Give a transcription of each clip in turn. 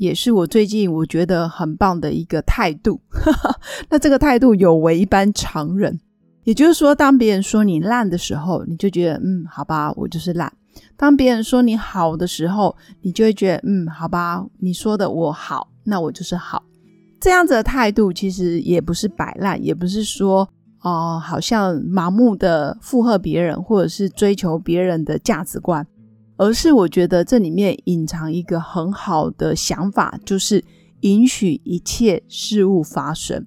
也是我最近我觉得很棒的一个态度。那这个态度有违一般常人，也就是说，当别人说你烂的时候，你就觉得嗯，好吧，我就是烂；当别人说你好的时候，你就会觉得嗯，好吧，你说的我好，那我就是好。这样子的态度其实也不是摆烂，也不是说。哦，好像盲目的附和别人，或者是追求别人的价值观，而是我觉得这里面隐藏一个很好的想法，就是允许一切事物发生。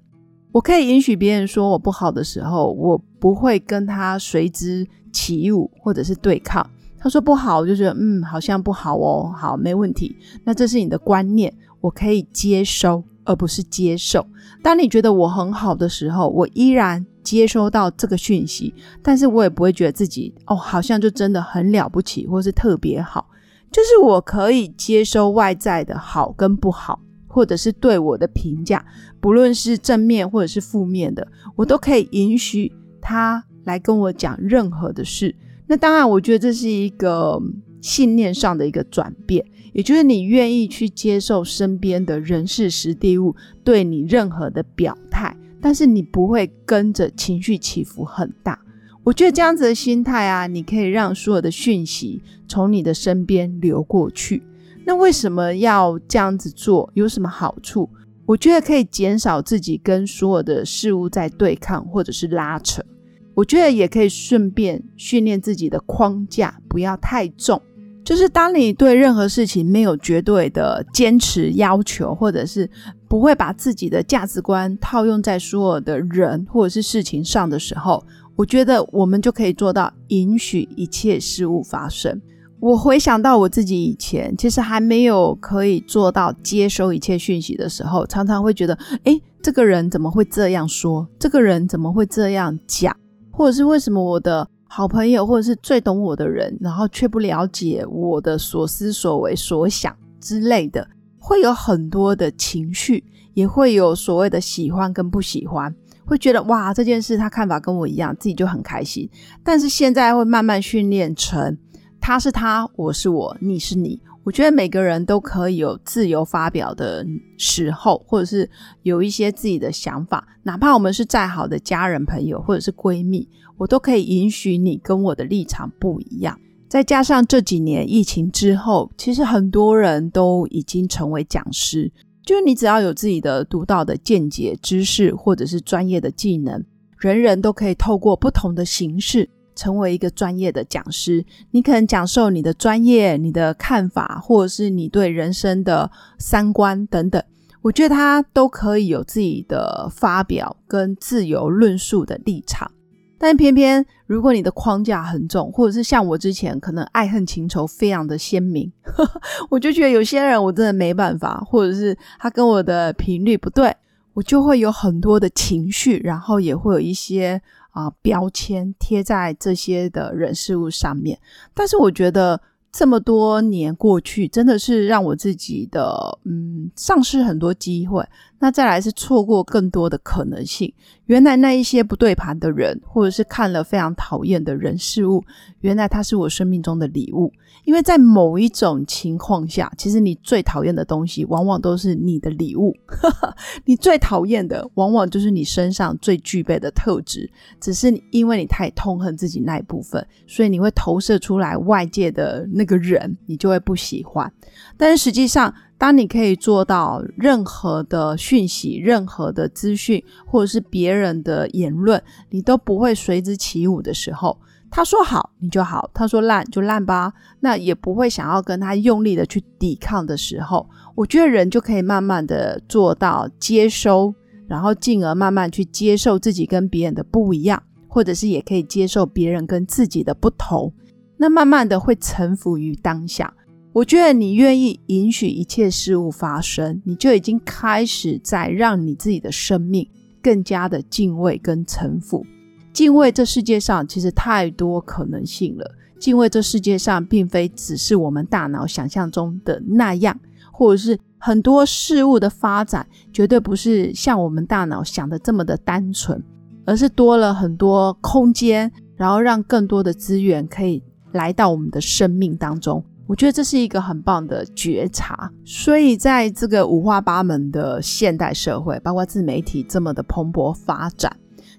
我可以允许别人说我不好的时候，我不会跟他随之起舞或者是对抗。他说不好，我就觉得嗯，好像不好哦，好，没问题。那这是你的观念，我可以接收，而不是接受。当你觉得我很好的时候，我依然。接收到这个讯息，但是我也不会觉得自己哦，好像就真的很了不起，或是特别好。就是我可以接收外在的好跟不好，或者是对我的评价，不论是正面或者是负面的，我都可以允许他来跟我讲任何的事。那当然，我觉得这是一个信念上的一个转变，也就是你愿意去接受身边的人事、实地物对你任何的表态。但是你不会跟着情绪起伏很大，我觉得这样子的心态啊，你可以让所有的讯息从你的身边流过去。那为什么要这样子做？有什么好处？我觉得可以减少自己跟所有的事物在对抗或者是拉扯。我觉得也可以顺便训练自己的框架不要太重。就是当你对任何事情没有绝对的坚持要求，或者是不会把自己的价值观套用在所有的人或者是事情上的时候，我觉得我们就可以做到允许一切事物发生。我回想到我自己以前，其实还没有可以做到接收一切讯息的时候，常常会觉得，诶，这个人怎么会这样说？这个人怎么会这样讲？或者是为什么我的？好朋友，或者是最懂我的人，然后却不了解我的所思所为所想之类的，会有很多的情绪，也会有所谓的喜欢跟不喜欢，会觉得哇，这件事他看法跟我一样，自己就很开心。但是现在会慢慢训练成，他是他，我是我，你是你。我觉得每个人都可以有自由发表的时候，或者是有一些自己的想法，哪怕我们是再好的家人、朋友或者是闺蜜，我都可以允许你跟我的立场不一样。再加上这几年疫情之后，其实很多人都已经成为讲师，就是你只要有自己的独到的见解、知识或者是专业的技能，人人都可以透过不同的形式。成为一个专业的讲师，你可能讲授你的专业、你的看法，或者是你对人生的三观等等。我觉得他都可以有自己的发表跟自由论述的立场。但偏偏如果你的框架很重，或者是像我之前可能爱恨情仇非常的鲜明，我就觉得有些人我真的没办法，或者是他跟我的频率不对，我就会有很多的情绪，然后也会有一些。啊，标签贴在这些的人事物上面，但是我觉得这么多年过去，真的是让我自己的嗯丧失很多机会。那再来是错过更多的可能性。原来那一些不对盘的人，或者是看了非常讨厌的人事物，原来他是我生命中的礼物。因为在某一种情况下，其实你最讨厌的东西，往往都是你的礼物。你最讨厌的，往往就是你身上最具备的特质。只是因为你太痛恨自己那一部分，所以你会投射出来外界的那个人，你就会不喜欢。但是实际上，当你可以做到任何的讯息、任何的资讯，或者是别人的言论，你都不会随之起舞的时候。他说好，你就好；他说烂，就烂吧。那也不会想要跟他用力的去抵抗的时候，我觉得人就可以慢慢的做到接收，然后进而慢慢去接受自己跟别人的不一样，或者是也可以接受别人跟自己的不同。那慢慢的会臣服于当下。我觉得你愿意允许一切事物发生，你就已经开始在让你自己的生命更加的敬畏跟臣服。敬畏这世界上其实太多可能性了，敬畏这世界上并非只是我们大脑想象中的那样，或者是很多事物的发展绝对不是像我们大脑想的这么的单纯，而是多了很多空间，然后让更多的资源可以来到我们的生命当中。我觉得这是一个很棒的觉察，所以在这个五花八门的现代社会，包括自媒体这么的蓬勃发展，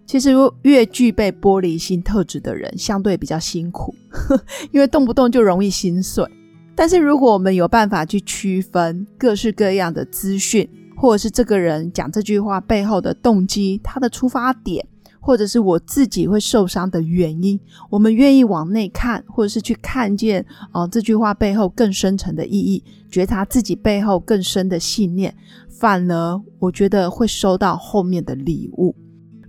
其实越具备玻璃心特质的人，相对比较辛苦，因为动不动就容易心碎。但是如果我们有办法去区分各式各样的资讯，或者是这个人讲这句话背后的动机，他的出发点。或者是我自己会受伤的原因，我们愿意往内看，或者是去看见哦这句话背后更深层的意义，觉察自己背后更深的信念，反而我觉得会收到后面的礼物。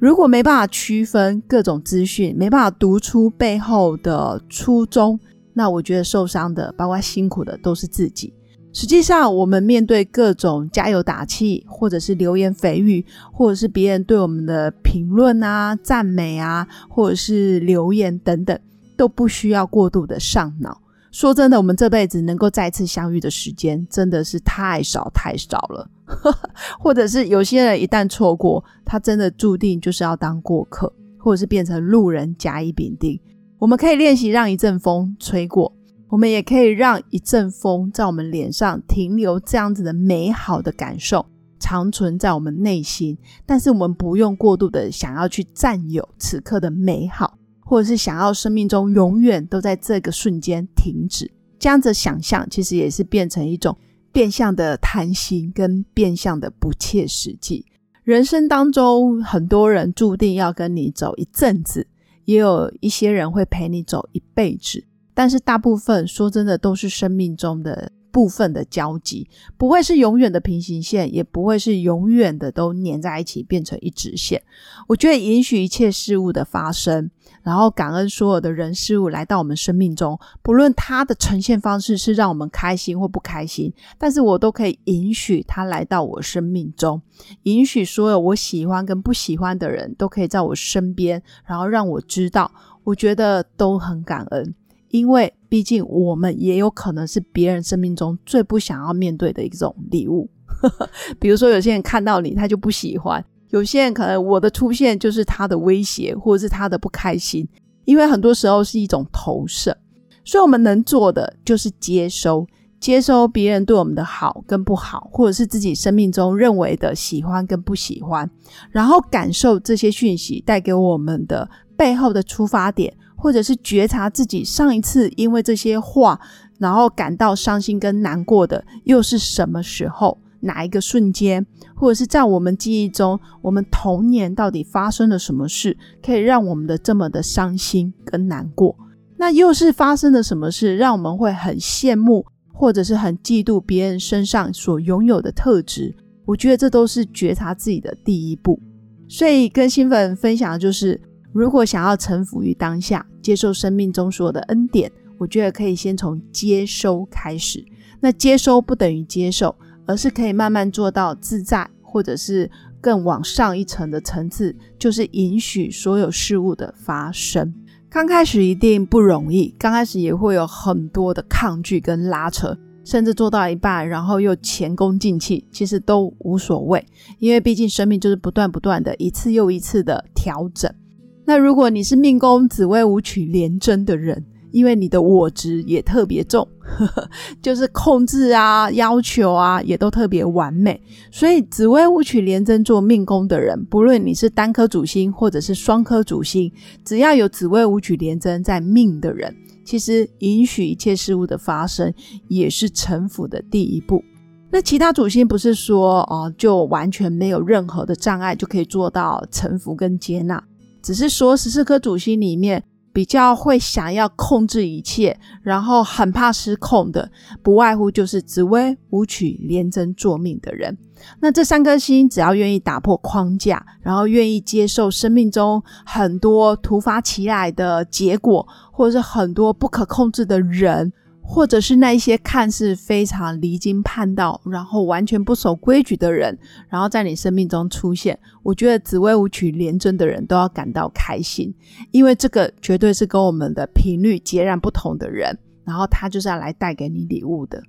如果没办法区分各种资讯，没办法读出背后的初衷，那我觉得受伤的，包括辛苦的，都是自己。实际上，我们面对各种加油打气，或者是流言蜚语，或者是别人对我们的评论啊、赞美啊，或者是留言等等，都不需要过度的上脑。说真的，我们这辈子能够再次相遇的时间真的是太少太少了。或者是有些人一旦错过，他真的注定就是要当过客，或者是变成路人甲乙丙丁。我们可以练习让一阵风吹过。我们也可以让一阵风在我们脸上停留，这样子的美好的感受长存在我们内心。但是我们不用过度的想要去占有此刻的美好，或者是想要生命中永远都在这个瞬间停止。这样子想象其实也是变成一种变相的贪心，跟变相的不切实际。人生当中，很多人注定要跟你走一阵子，也有一些人会陪你走一辈子。但是大部分说真的都是生命中的部分的交集，不会是永远的平行线，也不会是永远的都粘在一起变成一直线。我觉得允许一切事物的发生，然后感恩所有的人事物来到我们生命中，不论它的呈现方式是让我们开心或不开心，但是我都可以允许它来到我生命中，允许所有我喜欢跟不喜欢的人都可以在我身边，然后让我知道，我觉得都很感恩。因为毕竟我们也有可能是别人生命中最不想要面对的一种礼物，比如说有些人看到你他就不喜欢，有些人可能我的出现就是他的威胁或者是他的不开心，因为很多时候是一种投射，所以我们能做的就是接收，接收别人对我们的好跟不好，或者是自己生命中认为的喜欢跟不喜欢，然后感受这些讯息带给我们的背后的出发点。或者是觉察自己上一次因为这些话，然后感到伤心跟难过的，又是什么时候？哪一个瞬间？或者是在我们记忆中，我们童年到底发生了什么事，可以让我们的这么的伤心跟难过？那又是发生了什么事，让我们会很羡慕，或者是很嫉妒别人身上所拥有的特质？我觉得这都是觉察自己的第一步。所以跟新粉分享的就是。如果想要臣服于当下，接受生命中所有的恩典，我觉得可以先从接收开始。那接收不等于接受，而是可以慢慢做到自在，或者是更往上一层的层次，就是允许所有事物的发生。刚开始一定不容易，刚开始也会有很多的抗拒跟拉扯，甚至做到一半，然后又前功尽弃，其实都无所谓，因为毕竟生命就是不断不断的一次又一次的调整。那如果你是命宫紫微舞曲连贞的人，因为你的我执也特别重，就是控制啊、要求啊，也都特别完美。所以紫微舞曲连贞做命宫的人，不论你是单颗主星或者是双颗主星，只要有紫微舞曲连贞在命的人，其实允许一切事物的发生，也是臣服的第一步。那其他主星不是说哦，就完全没有任何的障碍就可以做到臣服跟接纳。只是说十四颗主星里面比较会想要控制一切，然后很怕失控的，不外乎就是紫薇、武曲、廉贞作命的人。那这三颗星只要愿意打破框架，然后愿意接受生命中很多突发起来的结果，或者是很多不可控制的人，或者是那一些看似非常离经叛道，然后完全不守规矩的人，然后在你生命中出现，我觉得紫薇舞曲连真的人都要感到开心，因为这个绝对是跟我们的频率截然不同的人，然后他就是要来带给你礼物的。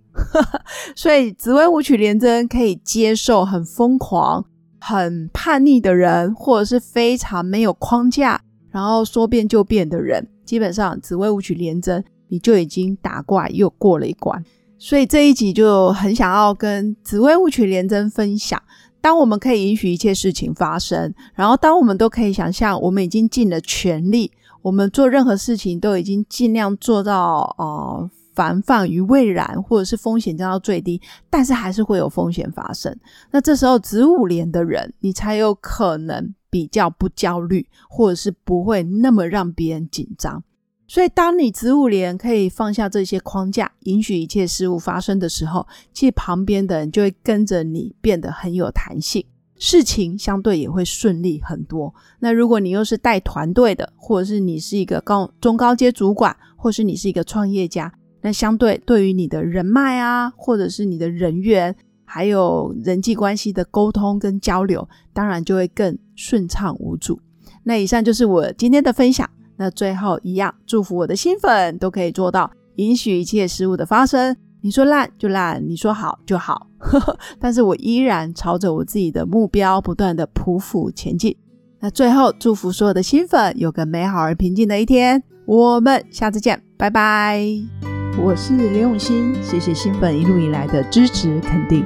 所以紫薇舞曲连真可以接受很疯狂、很叛逆的人，或者是非常没有框架，然后说变就变的人，基本上紫薇舞曲连真。你就已经打怪又过了一关，所以这一集就很想要跟紫薇舞曲连真分享。当我们可以允许一切事情发生，然后当我们都可以想象我们已经尽了全力，我们做任何事情都已经尽量做到呃防范于未然，或者是风险降到最低，但是还是会有风险发生。那这时候子午连的人，你才有可能比较不焦虑，或者是不会那么让别人紧张。所以，当你子午连可以放下这些框架，允许一切事物发生的时候，其实旁边的人就会跟着你变得很有弹性，事情相对也会顺利很多。那如果你又是带团队的，或者是你是一个高中高阶主管，或是你是一个创业家，那相对对于你的人脉啊，或者是你的人缘，还有人际关系的沟通跟交流，当然就会更顺畅无阻。那以上就是我今天的分享。那最后一样，祝福我的新粉都可以做到允许一切事物的发生。你说烂就烂，你说好就好，但是我依然朝着我自己的目标不断的匍匐前进。那最后祝福所有的新粉有个美好而平静的一天。我们下次见，拜拜。我是刘永新，谢谢新粉一路以来的支持肯定。